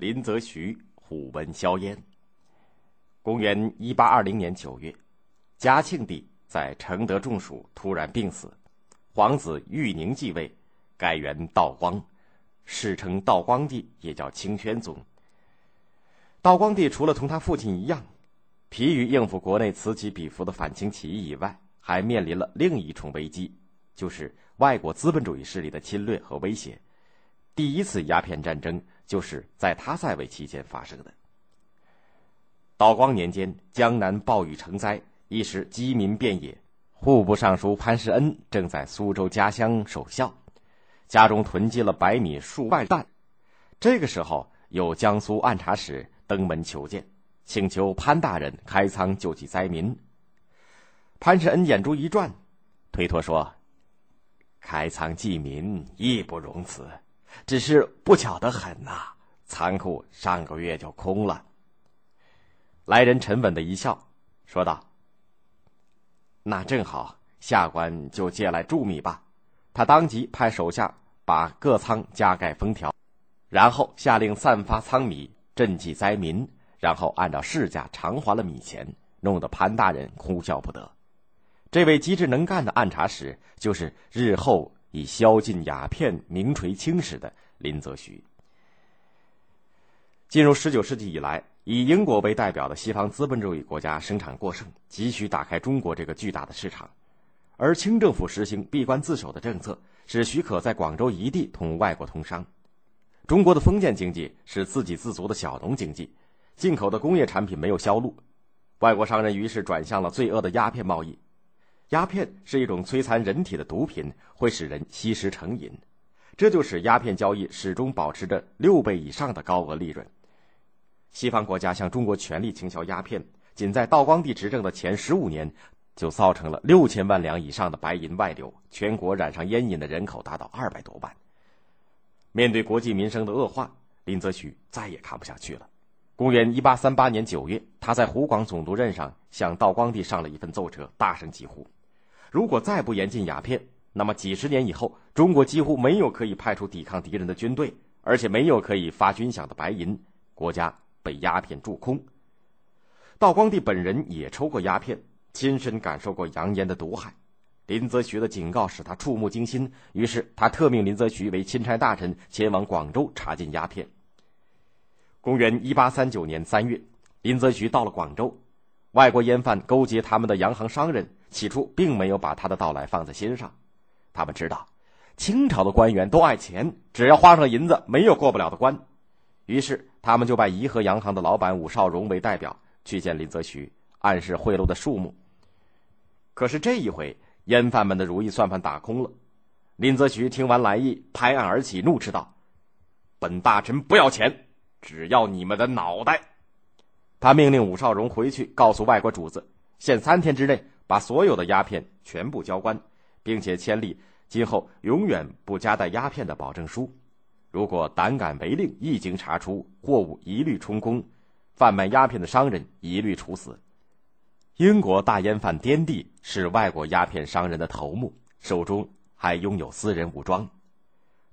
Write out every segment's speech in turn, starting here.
林则徐虎门销烟。公元一八二零年九月，嘉庆帝在承德中暑，突然病死，皇子裕宁继位，改元道光，世称道光帝，也叫清宣宗。道光帝除了同他父亲一样，疲于应付国内此起彼伏的反清起义以外，还面临了另一重危机，就是外国资本主义势力的侵略和威胁。第一次鸦片战争就是在他在位期间发生的。道光年间，江南暴雨成灾，一时饥民遍野。户部尚书潘世恩正在苏州家乡守孝，家中囤积了白米数万担。这个时候，有江苏按察使登门求见，请求潘大人开仓救济灾民。潘世恩眼珠一转，推脱说：“开仓济民义不容辞。”只是不巧的很呐，仓库上个月就空了。来人沉稳的一笑，说道：“那正好，下官就借来贮米吧。”他当即派手下把各仓加盖封条，然后下令散发仓米赈济灾民，然后按照市价偿还了米钱，弄得潘大人哭笑不得。这位机智能干的按察使，就是日后。以宵禁鸦片名垂青史的林则徐。进入十九世纪以来，以英国为代表的西方资本主义国家生产过剩，急需打开中国这个巨大的市场，而清政府实行闭关自守的政策，使许可在广州一地同外国通商。中国的封建经济是自给自足的小农经济，进口的工业产品没有销路，外国商人于是转向了罪恶的鸦片贸易。鸦片是一种摧残人体的毒品，会使人吸食成瘾，这就使鸦片交易始终保持着六倍以上的高额利润。西方国家向中国全力倾销鸦片，仅在道光帝执政的前十五年，就造成了六千万两以上的白银外流，全国染上烟瘾的人口达到二百多万。面对国计民生的恶化，林则徐再也看不下去了。公元一八三八年九月，他在湖广总督任上向道光帝上了一份奏折，大声疾呼。如果再不严禁鸦片，那么几十年以后，中国几乎没有可以派出抵抗敌人的军队，而且没有可以发军饷的白银，国家被鸦片蛀空。道光帝本人也抽过鸦片，亲身感受过洋烟的毒害。林则徐的警告使他触目惊心，于是他特命林则徐为钦差大臣，前往广州查禁鸦片。公元一八三九年三月，林则徐到了广州，外国烟贩勾结他们的洋行商人。起初并没有把他的到来放在心上，他们知道清朝的官员都爱钱，只要花上银子，没有过不了的关。于是他们就拜颐和洋行的老板武绍荣为代表去见林则徐，暗示贿赂的数目。可是这一回，烟贩们的如意算盘打空了。林则徐听完来意，拍案而起，怒斥道：“本大臣不要钱，只要你们的脑袋！”他命令武绍荣回去告诉外国主子，限三天之内。把所有的鸦片全部交关，并且签立今后永远不夹带鸦片的保证书。如果胆敢违令，一经查出，货物一律充公，贩卖鸦片的商人一律处死。英国大烟贩颠地是外国鸦片商人的头目，手中还拥有私人武装。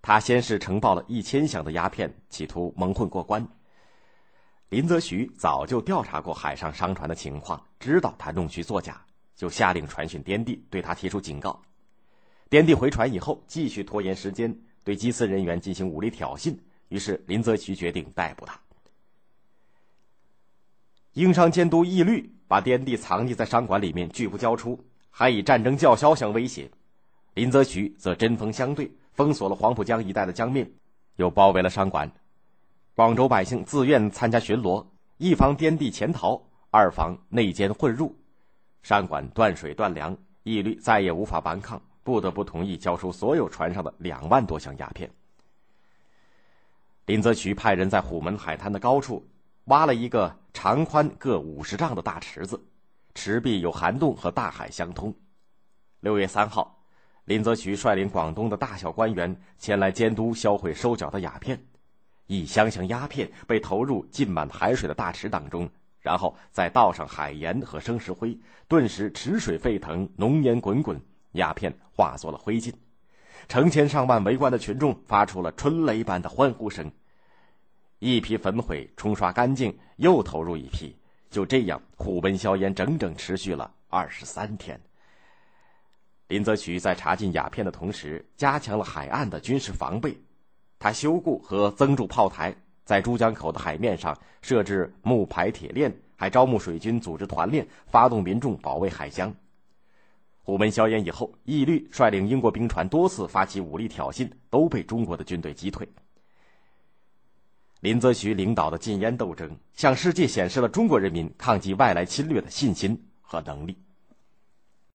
他先是承包了一千箱的鸦片，企图蒙混过关。林则徐早就调查过海上商船的情况，知道他弄虚作假。就下令传讯滇地，对他提出警告。滇地回传以后，继续拖延时间，对缉私人员进行武力挑衅。于是林则徐决定逮捕他。英商监督义律把滇地藏匿在商馆里面，拒不交出，还以战争叫嚣相威胁。林则徐则针锋相对，封锁了黄浦江一带的江面，又包围了商馆。广州百姓自愿参加巡逻，一防滇地潜逃，二防内奸混入。商馆断水断粮，义律再也无法顽抗，不得不同意交出所有船上的两万多箱鸦片。林则徐派人在虎门海滩的高处挖了一个长宽各五十丈的大池子，池壁有涵洞和大海相通。六月三号，林则徐率领广东的大小官员前来监督销毁收缴的鸦片，一箱箱鸦片被投入浸满海水的大池当中。然后再倒上海盐和生石灰，顿时池水沸腾，浓烟滚滚，鸦片化作了灰烬。成千上万围观的群众发出了春雷般的欢呼声。一批焚毁，冲刷干净，又投入一批，就这样虎贲硝烟，整整持续了二十三天。林则徐在查禁鸦片的同时，加强了海岸的军事防备。他修固和增筑炮台，在珠江口的海面上设置木排铁链，还招募水军，组织团练，发动民众保卫海疆。虎门硝烟以后，义律率领英国兵船多次发起武力挑衅，都被中国的军队击退。林则徐领导的禁烟斗争，向世界显示了中国人民抗击外来侵略的信心和能力。